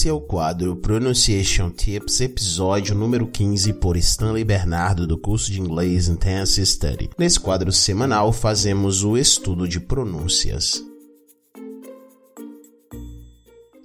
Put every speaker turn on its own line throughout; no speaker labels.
Esse é o quadro Pronunciation Tips, episódio número 15, por Stanley Bernardo, do curso de inglês Intense Study. Nesse quadro semanal, fazemos o estudo de pronúncias.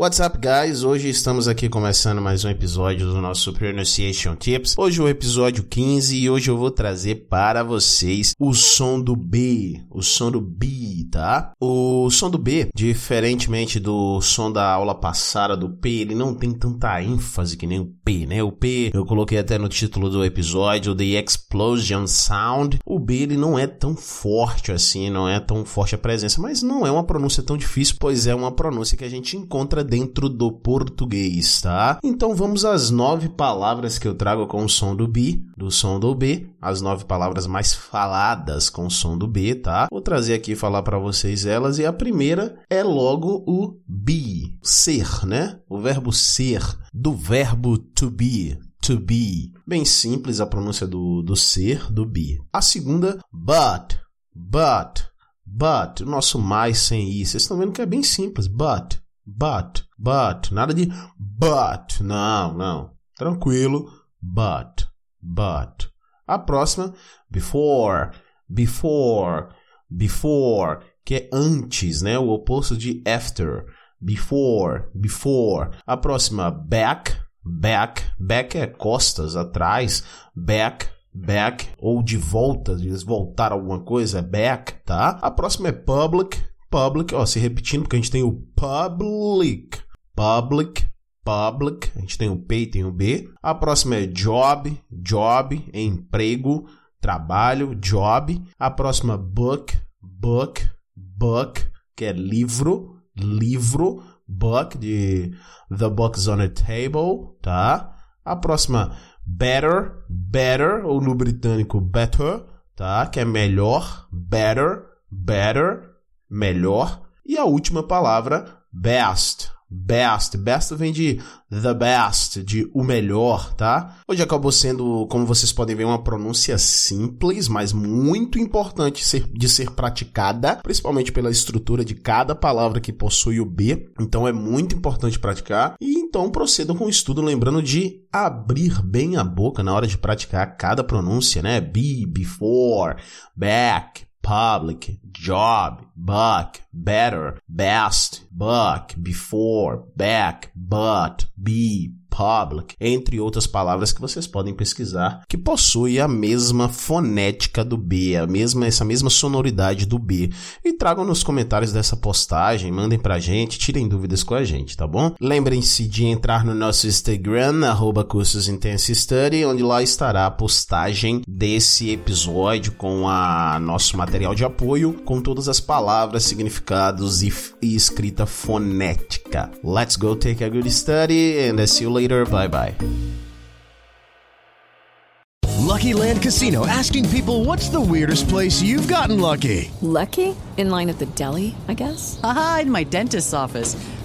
What's up, guys? Hoje estamos aqui começando mais um episódio do nosso Pronunciation Tips. Hoje é o episódio 15 e hoje eu vou trazer para vocês o som do B, o som do B, tá? O som do B, diferentemente do som da aula passada do P, ele não tem tanta ênfase que nem o P, né? O P, eu coloquei até no título do episódio, The Explosion Sound. O B, ele não é tão forte assim, não é tão forte a presença, mas não é uma pronúncia tão difícil, pois é uma pronúncia que a gente encontra dentro do português, tá? Então vamos às nove palavras que eu trago com o som do B, do som do B, as nove palavras mais faladas com o som do B, tá? Vou trazer aqui e falar para vocês elas e a primeira é logo o be, ser, né? O verbo ser, do verbo to be, to be. Bem simples a pronúncia do, do ser, do be. A segunda, but, but, but. O nosso mais sem i. Vocês estão vendo que é bem simples. But, but, but. Nada de but. Não, não. Tranquilo. But, but. A próxima, before, before, before, que é antes, né? O oposto de after. Before, before. A próxima, back, back. Back é costas, atrás. Back, back. Ou de volta, eles voltaram alguma coisa, é back, tá? A próxima é public, public. Ó, se repetindo, porque a gente tem o public, public, public. A gente tem o P e tem o B. A próxima é job, job, emprego, trabalho, job. A próxima, book, book, book, que é livro, livro, book, de The Book's on a Table, tá? A próxima, better, better, ou no britânico, better, tá? Que é melhor, better, better, melhor. E a última palavra, best, best. Best vem de the best, de o melhor, tá? Hoje acabou sendo, como vocês podem ver, uma pronúncia simples, mas muito importante de ser praticada, principalmente pela estrutura de cada palavra que possui o B. Então é muito importante praticar. E então procedam com o estudo, lembrando de abrir bem a boca na hora de praticar cada pronúncia, né? Be, before, back, public, job, buck, better, best, buck, before, back, but, be, public, entre outras palavras que vocês podem pesquisar, que possui a mesma fonética do B, a mesma essa mesma sonoridade do B. E tragam nos comentários dessa postagem, mandem pra gente, tirem dúvidas com a gente, tá bom? Lembrem-se de entrar no nosso Instagram, Study, onde lá estará a postagem desse episódio com a nosso material de apoio, com todas as palavras, significados e, e escrita fonética. Let's go take a good study and I see you later. Bye bye.
Lucky Land Casino asking people what's the weirdest place you've gotten lucky?
Lucky? In line at the deli, I guess?
Aha, in my dentist's office.